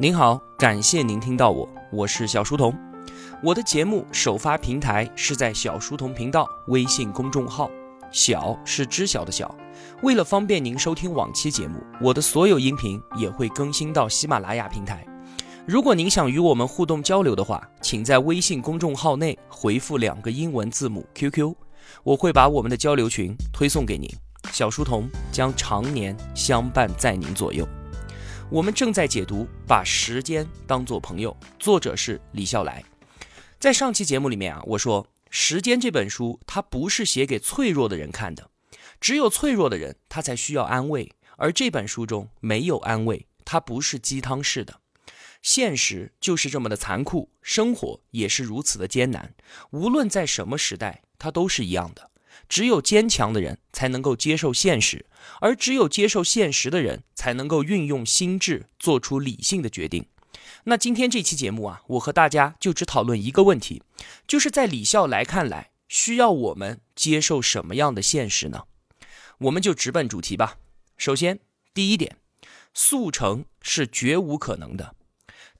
您好，感谢您听到我，我是小书童。我的节目首发平台是在小书童频道微信公众号，小是知晓的小。为了方便您收听往期节目，我的所有音频也会更新到喜马拉雅平台。如果您想与我们互动交流的话，请在微信公众号内回复两个英文字母 QQ，我会把我们的交流群推送给您。小书童将常年相伴在您左右。我们正在解读《把时间当作朋友》，作者是李笑来。在上期节目里面啊，我说《时间》这本书它不是写给脆弱的人看的，只有脆弱的人他才需要安慰，而这本书中没有安慰，它不是鸡汤式的。现实就是这么的残酷，生活也是如此的艰难，无论在什么时代，它都是一样的。只有坚强的人才能够接受现实，而只有接受现实的人才能够运用心智做出理性的决定。那今天这期节目啊，我和大家就只讨论一个问题，就是在李笑来看来，需要我们接受什么样的现实呢？我们就直奔主题吧。首先，第一点，速成是绝无可能的。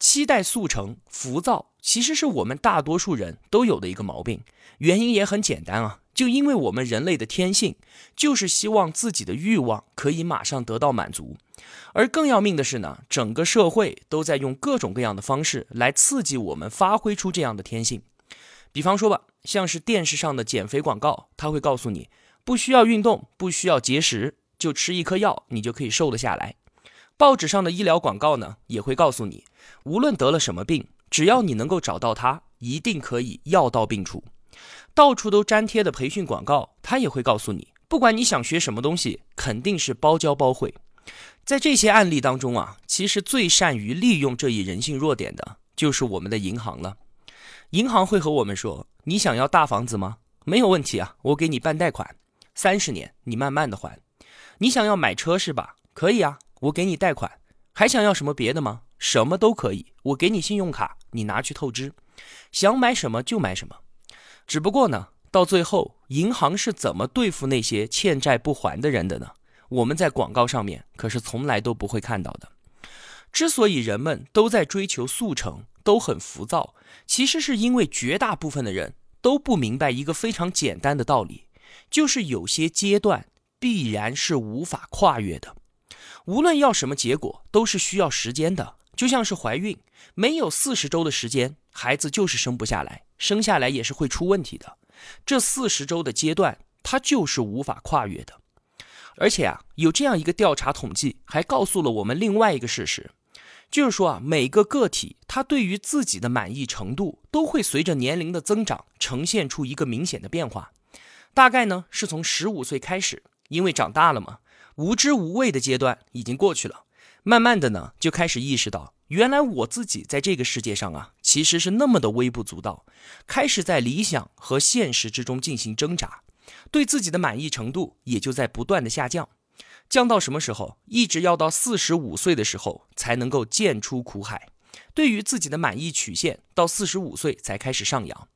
期待速成、浮躁，其实是我们大多数人都有的一个毛病。原因也很简单啊。就因为我们人类的天性，就是希望自己的欲望可以马上得到满足，而更要命的是呢，整个社会都在用各种各样的方式来刺激我们发挥出这样的天性。比方说吧，像是电视上的减肥广告，他会告诉你不需要运动，不需要节食，就吃一颗药，你就可以瘦得下来。报纸上的医疗广告呢，也会告诉你，无论得了什么病，只要你能够找到它，一定可以药到病除。到处都粘贴的培训广告，他也会告诉你，不管你想学什么东西，肯定是包教包会。在这些案例当中啊，其实最善于利用这一人性弱点的，就是我们的银行了。银行会和我们说：“你想要大房子吗？没有问题啊，我给你办贷款，三十年，你慢慢的还。你想要买车是吧？可以啊，我给你贷款。还想要什么别的吗？什么都可以，我给你信用卡，你拿去透支，想买什么就买什么。”只不过呢，到最后，银行是怎么对付那些欠债不还的人的呢？我们在广告上面可是从来都不会看到的。之所以人们都在追求速成，都很浮躁，其实是因为绝大部分的人都不明白一个非常简单的道理，就是有些阶段必然是无法跨越的。无论要什么结果，都是需要时间的。就像是怀孕，没有四十周的时间，孩子就是生不下来，生下来也是会出问题的。这四十周的阶段，它就是无法跨越的。而且啊，有这样一个调查统计，还告诉了我们另外一个事实，就是说啊，每个个体他对于自己的满意程度，都会随着年龄的增长呈现出一个明显的变化。大概呢，是从十五岁开始，因为长大了嘛，无知无畏的阶段已经过去了。慢慢的呢，就开始意识到，原来我自己在这个世界上啊，其实是那么的微不足道。开始在理想和现实之中进行挣扎，对自己的满意程度也就在不断的下降，降到什么时候？一直要到四十五岁的时候才能够见出苦海。对于自己的满意曲线，到四十五岁才开始上扬。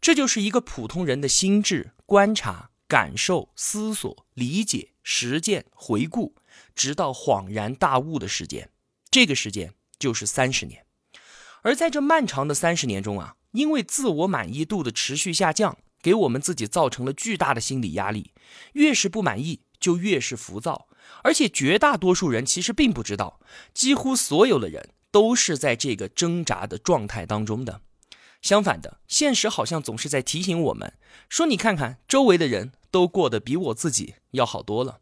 这就是一个普通人的心智观察、感受、思索、理解、实践、回顾。直到恍然大悟的时间，这个时间就是三十年。而在这漫长的三十年中啊，因为自我满意度的持续下降，给我们自己造成了巨大的心理压力。越是不满意，就越是浮躁。而且绝大多数人其实并不知道，几乎所有的人都是在这个挣扎的状态当中的。相反的，现实好像总是在提醒我们说：“你看看，周围的人都过得比我自己要好多了。”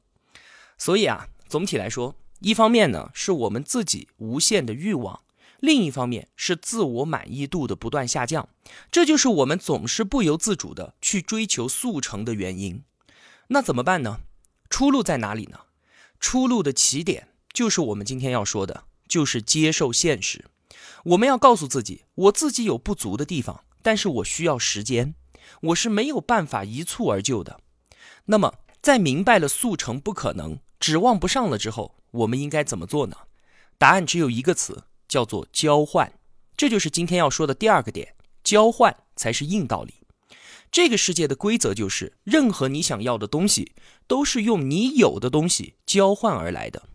所以啊。总体来说，一方面呢是我们自己无限的欲望，另一方面是自我满意度的不断下降，这就是我们总是不由自主的去追求速成的原因。那怎么办呢？出路在哪里呢？出路的起点就是我们今天要说的，就是接受现实。我们要告诉自己，我自己有不足的地方，但是我需要时间，我是没有办法一蹴而就的。那么，在明白了速成不可能。指望不上了之后，我们应该怎么做呢？答案只有一个词，叫做交换。这就是今天要说的第二个点，交换才是硬道理。这个世界的规则就是，任何你想要的东西，都是用你有的东西交换而来的。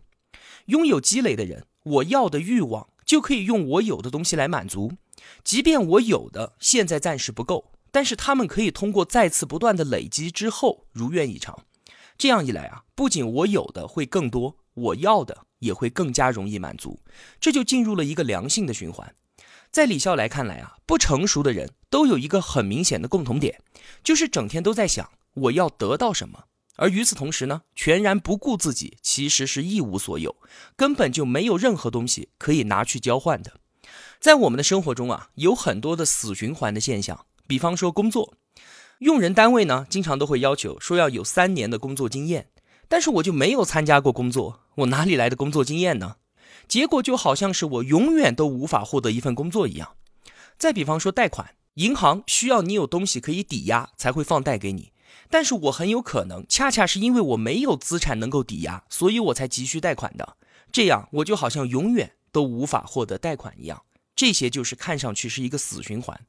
拥有积累的人，我要的欲望就可以用我有的东西来满足。即便我有的现在暂时不够，但是他们可以通过再次不断的累积之后如愿以偿。这样一来啊，不仅我有的会更多，我要的也会更加容易满足，这就进入了一个良性的循环。在李笑来看来啊，不成熟的人都有一个很明显的共同点，就是整天都在想我要得到什么，而与此同时呢，全然不顾自己其实是一无所有，根本就没有任何东西可以拿去交换的。在我们的生活中啊，有很多的死循环的现象，比方说工作。用人单位呢，经常都会要求说要有三年的工作经验，但是我就没有参加过工作，我哪里来的工作经验呢？结果就好像是我永远都无法获得一份工作一样。再比方说贷款，银行需要你有东西可以抵押才会放贷给你，但是我很有可能恰恰是因为我没有资产能够抵押，所以我才急需贷款的，这样我就好像永远都无法获得贷款一样。这些就是看上去是一个死循环，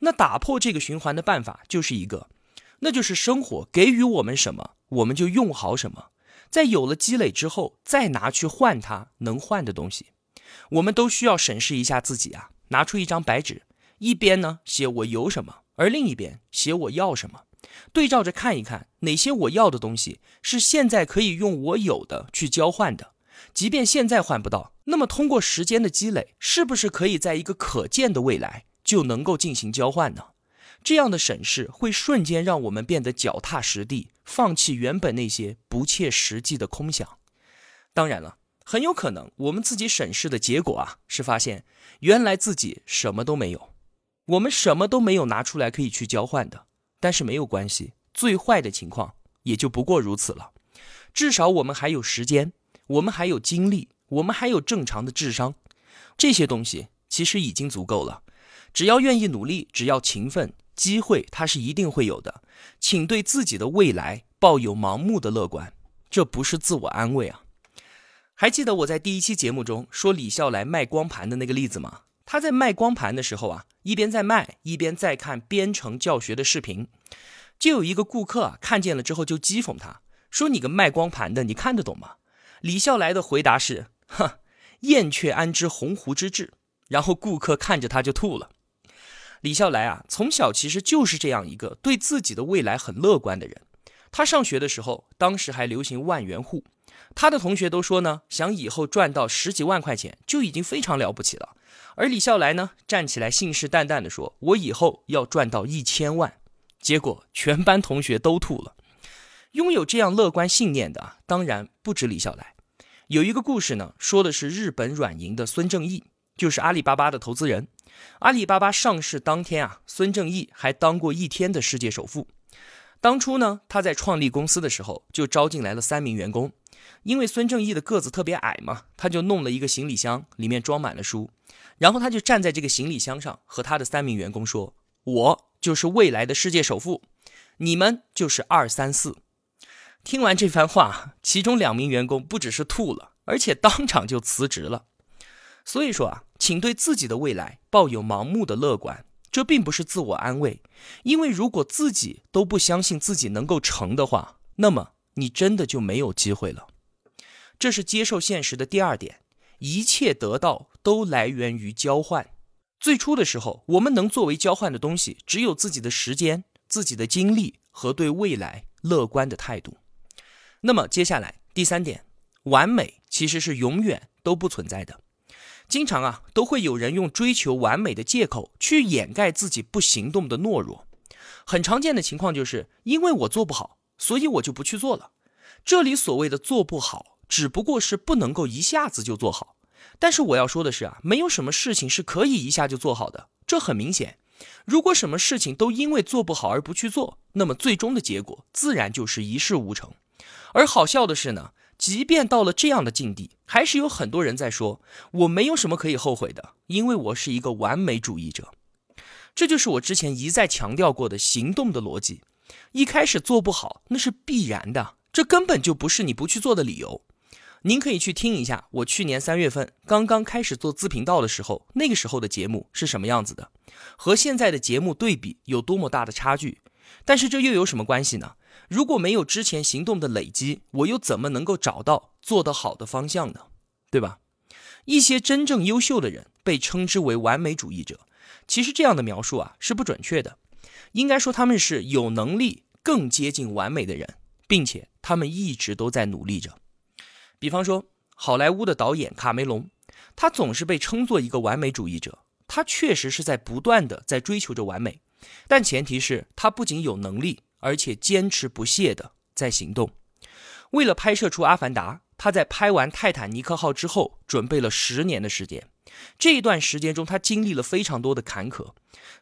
那打破这个循环的办法就是一个，那就是生活给予我们什么，我们就用好什么，在有了积累之后，再拿去换它能换的东西。我们都需要审视一下自己啊，拿出一张白纸，一边呢写我有什么，而另一边写我要什么，对照着看一看哪些我要的东西是现在可以用我有的去交换的。即便现在换不到，那么通过时间的积累，是不是可以在一个可见的未来就能够进行交换呢？这样的审视会瞬间让我们变得脚踏实地，放弃原本那些不切实际的空想。当然了，很有可能我们自己审视的结果啊，是发现原来自己什么都没有，我们什么都没有拿出来可以去交换的。但是没有关系，最坏的情况也就不过如此了，至少我们还有时间。我们还有精力，我们还有正常的智商，这些东西其实已经足够了。只要愿意努力，只要勤奋，机会它是一定会有的。请对自己的未来抱有盲目的乐观，这不是自我安慰啊。还记得我在第一期节目中说李笑来卖光盘的那个例子吗？他在卖光盘的时候啊，一边在卖，一边在看编程教学的视频，就有一个顾客看见了之后就讥讽他说：“你个卖光盘的，你看得懂吗？”李笑来的回答是：“哼，燕雀安知鸿鹄之志。”然后顾客看着他就吐了。李笑来啊，从小其实就是这样一个对自己的未来很乐观的人。他上学的时候，当时还流行万元户，他的同学都说呢，想以后赚到十几万块钱就已经非常了不起了。而李笑来呢，站起来信誓旦旦地说：“我以后要赚到一千万。”结果全班同学都吐了。拥有这样乐观信念的，当然不止李笑来。有一个故事呢，说的是日本软银的孙正义，就是阿里巴巴的投资人。阿里巴巴上市当天啊，孙正义还当过一天的世界首富。当初呢，他在创立公司的时候，就招进来了三名员工。因为孙正义的个子特别矮嘛，他就弄了一个行李箱，里面装满了书，然后他就站在这个行李箱上，和他的三名员工说：“我就是未来的世界首富，你们就是二三四。”听完这番话，其中两名员工不只是吐了，而且当场就辞职了。所以说啊，请对自己的未来抱有盲目的乐观，这并不是自我安慰，因为如果自己都不相信自己能够成的话，那么你真的就没有机会了。这是接受现实的第二点，一切得到都来源于交换。最初的时候，我们能作为交换的东西，只有自己的时间、自己的精力和对未来乐观的态度。那么接下来第三点，完美其实是永远都不存在的。经常啊，都会有人用追求完美的借口去掩盖自己不行动的懦弱。很常见的情况就是，因为我做不好，所以我就不去做了。这里所谓的做不好，只不过是不能够一下子就做好。但是我要说的是啊，没有什么事情是可以一下就做好的。这很明显，如果什么事情都因为做不好而不去做，那么最终的结果自然就是一事无成。而好笑的是呢，即便到了这样的境地，还是有很多人在说：“我没有什么可以后悔的，因为我是一个完美主义者。”这就是我之前一再强调过的行动的逻辑。一开始做不好，那是必然的，这根本就不是你不去做的理由。您可以去听一下我去年三月份刚刚开始做自频道的时候，那个时候的节目是什么样子的，和现在的节目对比有多么大的差距。但是这又有什么关系呢？如果没有之前行动的累积，我又怎么能够找到做得好的方向呢？对吧？一些真正优秀的人被称之为完美主义者。其实这样的描述啊是不准确的，应该说他们是有能力更接近完美的人，并且他们一直都在努力着。比方说，好莱坞的导演卡梅隆，他总是被称作一个完美主义者。他确实是在不断的在追求着完美，但前提是他不仅有能力，而且坚持不懈的在行动。为了拍摄出《阿凡达》，他在拍完《泰坦尼克号》之后，准备了十年的时间。这一段时间中，他经历了非常多的坎坷。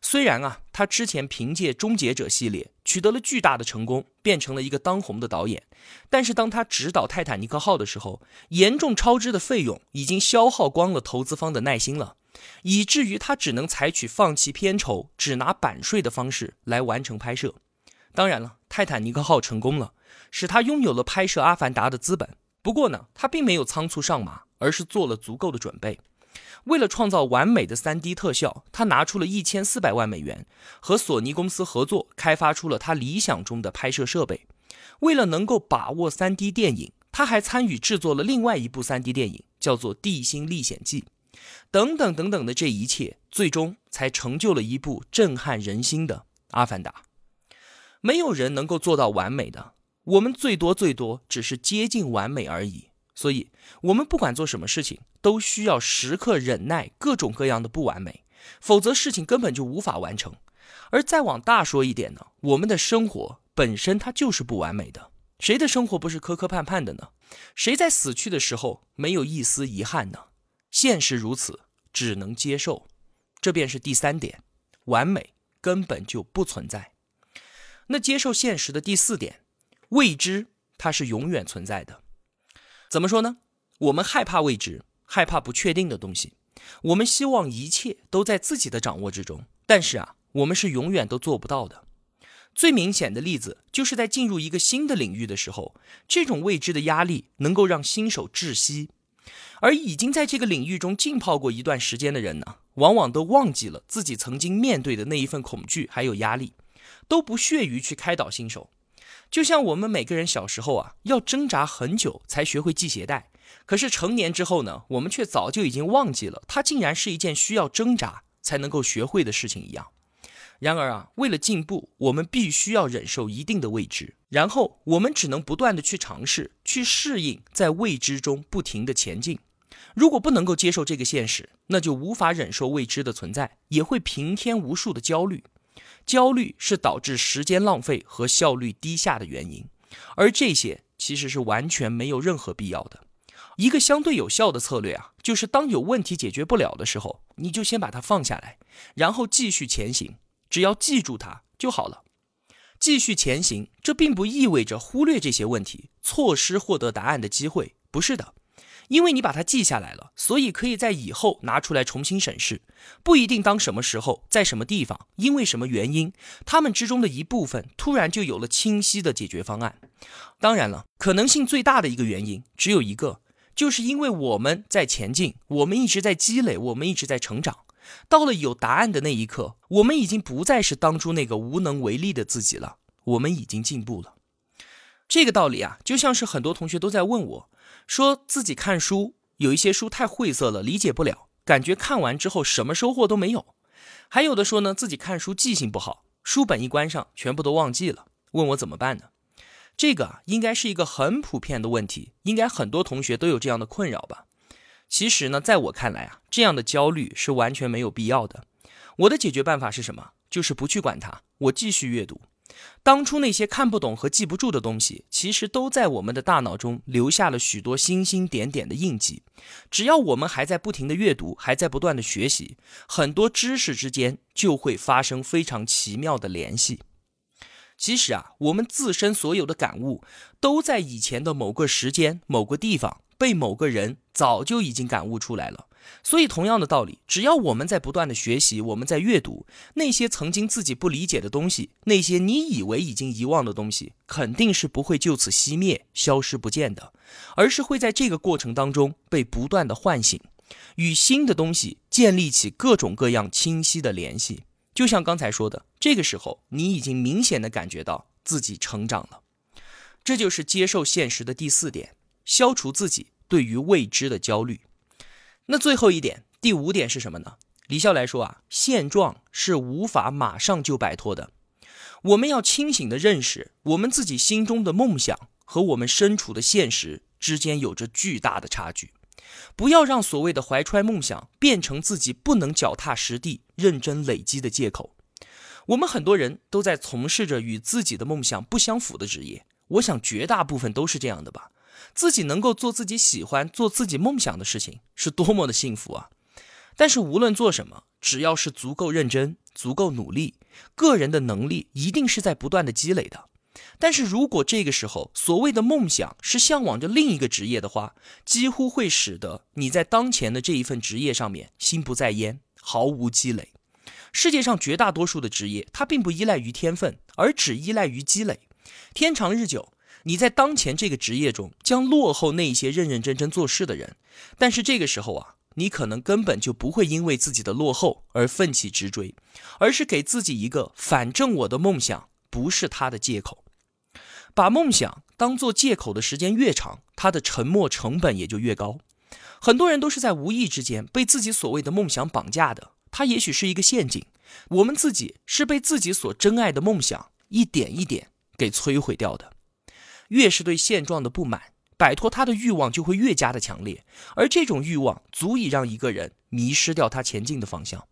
虽然啊，他之前凭借《终结者》系列取得了巨大的成功，变成了一个当红的导演，但是当他执导《泰坦尼克号》的时候，严重超支的费用已经消耗光了投资方的耐心了。以至于他只能采取放弃片酬、只拿版税的方式来完成拍摄。当然了，泰坦尼克号成功了，使他拥有了拍摄《阿凡达》的资本。不过呢，他并没有仓促上马，而是做了足够的准备。为了创造完美的 3D 特效，他拿出了一千四百万美元，和索尼公司合作，开发出了他理想中的拍摄设备。为了能够把握 3D 电影，他还参与制作了另外一部 3D 电影，叫做《地心历险记》。等等等等的这一切，最终才成就了一部震撼人心的《阿凡达》。没有人能够做到完美的，我们最多最多只是接近完美而已。所以，我们不管做什么事情，都需要时刻忍耐各种各样的不完美，否则事情根本就无法完成。而再往大说一点呢，我们的生活本身它就是不完美的，谁的生活不是磕磕绊绊的呢？谁在死去的时候没有一丝遗憾呢？现实如此，只能接受，这便是第三点，完美根本就不存在。那接受现实的第四点，未知它是永远存在的。怎么说呢？我们害怕未知，害怕不确定的东西，我们希望一切都在自己的掌握之中，但是啊，我们是永远都做不到的。最明显的例子就是在进入一个新的领域的时候，这种未知的压力能够让新手窒息。而已经在这个领域中浸泡过一段时间的人呢，往往都忘记了自己曾经面对的那一份恐惧还有压力，都不屑于去开导新手。就像我们每个人小时候啊，要挣扎很久才学会系鞋带，可是成年之后呢，我们却早就已经忘记了它竟然是一件需要挣扎才能够学会的事情一样。然而啊，为了进步，我们必须要忍受一定的未知，然后我们只能不断的去尝试，去适应，在未知中不停的前进。如果不能够接受这个现实，那就无法忍受未知的存在，也会平添无数的焦虑。焦虑是导致时间浪费和效率低下的原因，而这些其实是完全没有任何必要的。一个相对有效的策略啊，就是当有问题解决不了的时候，你就先把它放下来，然后继续前行。只要记住它就好了，继续前行。这并不意味着忽略这些问题，错失获得答案的机会。不是的，因为你把它记下来了，所以可以在以后拿出来重新审视。不一定当什么时候，在什么地方，因为什么原因，他们之中的一部分突然就有了清晰的解决方案。当然了，可能性最大的一个原因只有一个，就是因为我们在前进，我们一直在积累，我们一直在成长。到了有答案的那一刻，我们已经不再是当初那个无能为力的自己了。我们已经进步了。这个道理啊，就像是很多同学都在问我，说自己看书有一些书太晦涩了，理解不了，感觉看完之后什么收获都没有。还有的说呢，自己看书记性不好，书本一关上全部都忘记了，问我怎么办呢？这个，应该是一个很普遍的问题，应该很多同学都有这样的困扰吧。其实呢，在我看来啊，这样的焦虑是完全没有必要的。我的解决办法是什么？就是不去管它，我继续阅读。当初那些看不懂和记不住的东西，其实都在我们的大脑中留下了许多星星点点的印记。只要我们还在不停的阅读，还在不断的学习，很多知识之间就会发生非常奇妙的联系。其实啊，我们自身所有的感悟，都在以前的某个时间、某个地方。被某个人早就已经感悟出来了，所以同样的道理，只要我们在不断的学习，我们在阅读那些曾经自己不理解的东西，那些你以为已经遗忘的东西，肯定是不会就此熄灭、消失不见的，而是会在这个过程当中被不断的唤醒，与新的东西建立起各种各样清晰的联系。就像刚才说的，这个时候你已经明显的感觉到自己成长了，这就是接受现实的第四点。消除自己对于未知的焦虑。那最后一点，第五点是什么呢？李笑来说啊，现状是无法马上就摆脱的。我们要清醒的认识，我们自己心中的梦想和我们身处的现实之间有着巨大的差距。不要让所谓的怀揣梦想变成自己不能脚踏实地、认真累积的借口。我们很多人都在从事着与自己的梦想不相符的职业，我想绝大部分都是这样的吧。自己能够做自己喜欢、做自己梦想的事情，是多么的幸福啊！但是无论做什么，只要是足够认真、足够努力，个人的能力一定是在不断的积累的。但是如果这个时候所谓的梦想是向往着另一个职业的话，几乎会使得你在当前的这一份职业上面心不在焉，毫无积累。世界上绝大多数的职业，它并不依赖于天分，而只依赖于积累。天长日久。你在当前这个职业中将落后那些认认真真做事的人，但是这个时候啊，你可能根本就不会因为自己的落后而奋起直追，而是给自己一个反正我的梦想不是他的借口。把梦想当做借口的时间越长，他的沉没成本也就越高。很多人都是在无意之间被自己所谓的梦想绑架的，它也许是一个陷阱。我们自己是被自己所珍爱的梦想一点一点给摧毁掉的。越是对现状的不满，摆脱他的欲望就会越加的强烈，而这种欲望足以让一个人迷失掉他前进的方向。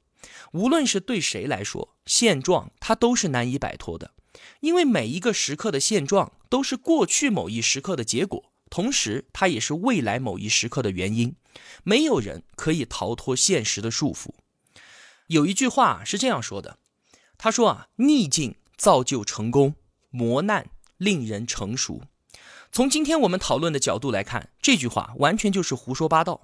无论是对谁来说，现状他都是难以摆脱的，因为每一个时刻的现状都是过去某一时刻的结果，同时它也是未来某一时刻的原因。没有人可以逃脱现实的束缚。有一句话是这样说的：“他说啊，逆境造就成功，磨难。”令人成熟。从今天我们讨论的角度来看，这句话完全就是胡说八道。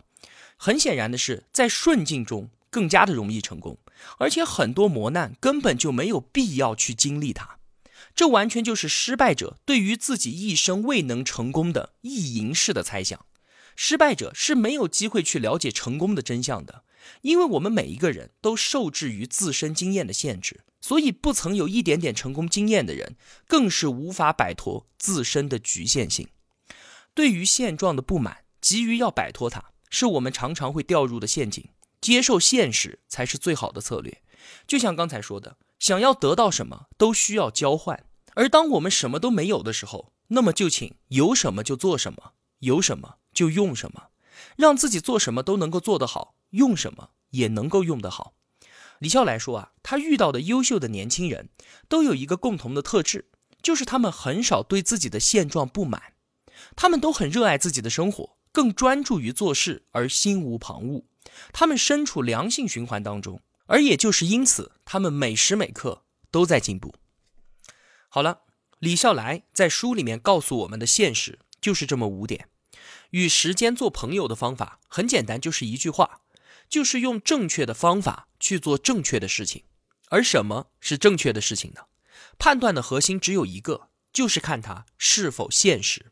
很显然的是，在顺境中更加的容易成功，而且很多磨难根本就没有必要去经历它。这完全就是失败者对于自己一生未能成功的意淫式的猜想。失败者是没有机会去了解成功的真相的，因为我们每一个人都受制于自身经验的限制。所以，不曾有一点点成功经验的人，更是无法摆脱自身的局限性。对于现状的不满，急于要摆脱它，是我们常常会掉入的陷阱。接受现实才是最好的策略。就像刚才说的，想要得到什么，都需要交换。而当我们什么都没有的时候，那么就请有什么就做什么，有什么就用什么，让自己做什么都能够做得好，用什么也能够用得好。李笑来说啊，他遇到的优秀的年轻人，都有一个共同的特质，就是他们很少对自己的现状不满，他们都很热爱自己的生活，更专注于做事而心无旁骛。他们身处良性循环当中，而也就是因此，他们每时每刻都在进步。好了，李笑来在书里面告诉我们的现实就是这么五点。与时间做朋友的方法很简单，就是一句话。就是用正确的方法去做正确的事情，而什么是正确的事情呢？判断的核心只有一个，就是看它是否现实。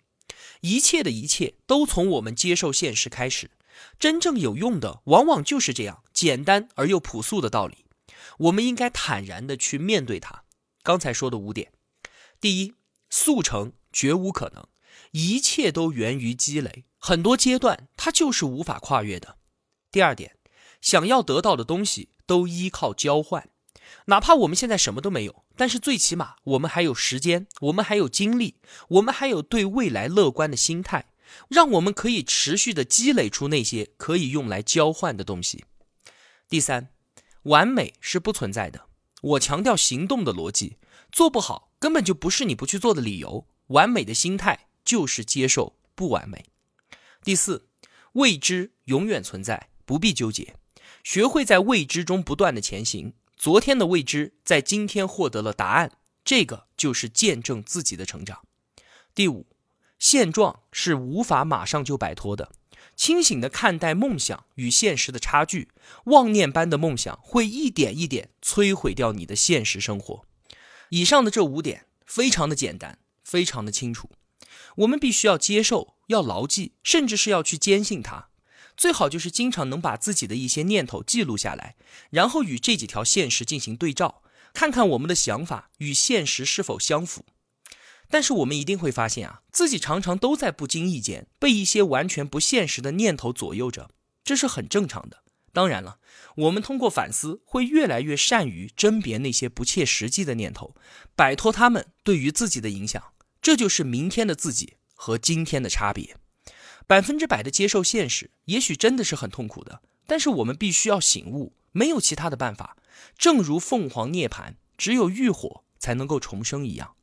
一切的一切都从我们接受现实开始。真正有用的，往往就是这样简单而又朴素的道理。我们应该坦然的去面对它。刚才说的五点：第一，速成绝无可能，一切都源于积累，很多阶段它就是无法跨越的。第二点。想要得到的东西都依靠交换，哪怕我们现在什么都没有，但是最起码我们还有时间，我们还有精力，我们还有对未来乐观的心态，让我们可以持续的积累出那些可以用来交换的东西。第三，完美是不存在的，我强调行动的逻辑，做不好根本就不是你不去做的理由。完美的心态就是接受不完美。第四，未知永远存在，不必纠结。学会在未知中不断的前行，昨天的未知在今天获得了答案，这个就是见证自己的成长。第五，现状是无法马上就摆脱的，清醒的看待梦想与现实的差距，妄念般的梦想会一点一点摧毁掉你的现实生活。以上的这五点非常的简单，非常的清楚，我们必须要接受，要牢记，甚至是要去坚信它。最好就是经常能把自己的一些念头记录下来，然后与这几条现实进行对照，看看我们的想法与现实是否相符。但是我们一定会发现啊，自己常常都在不经意间被一些完全不现实的念头左右着。这是很正常的。当然了，我们通过反思，会越来越善于甄别那些不切实际的念头，摆脱他们对于自己的影响。这就是明天的自己和今天的差别。百分之百的接受现实，也许真的是很痛苦的，但是我们必须要醒悟，没有其他的办法。正如凤凰涅槃，只有浴火才能够重生一样。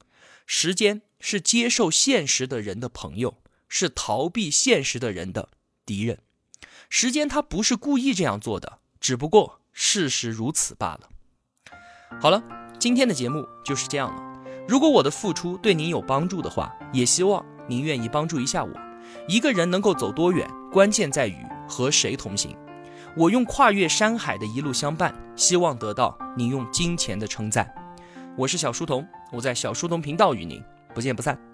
时间是接受现实的人的朋友，是逃避现实的人的敌人。时间它不是故意这样做的，只不过事实如此罢了。好了，今天的节目就是这样了。如果我的付出对您有帮助的话，也希望您愿意帮助一下我。一个人能够走多远，关键在于和谁同行。我用跨越山海的一路相伴，希望得到你用金钱的称赞。我是小书童，我在小书童频道与您不见不散。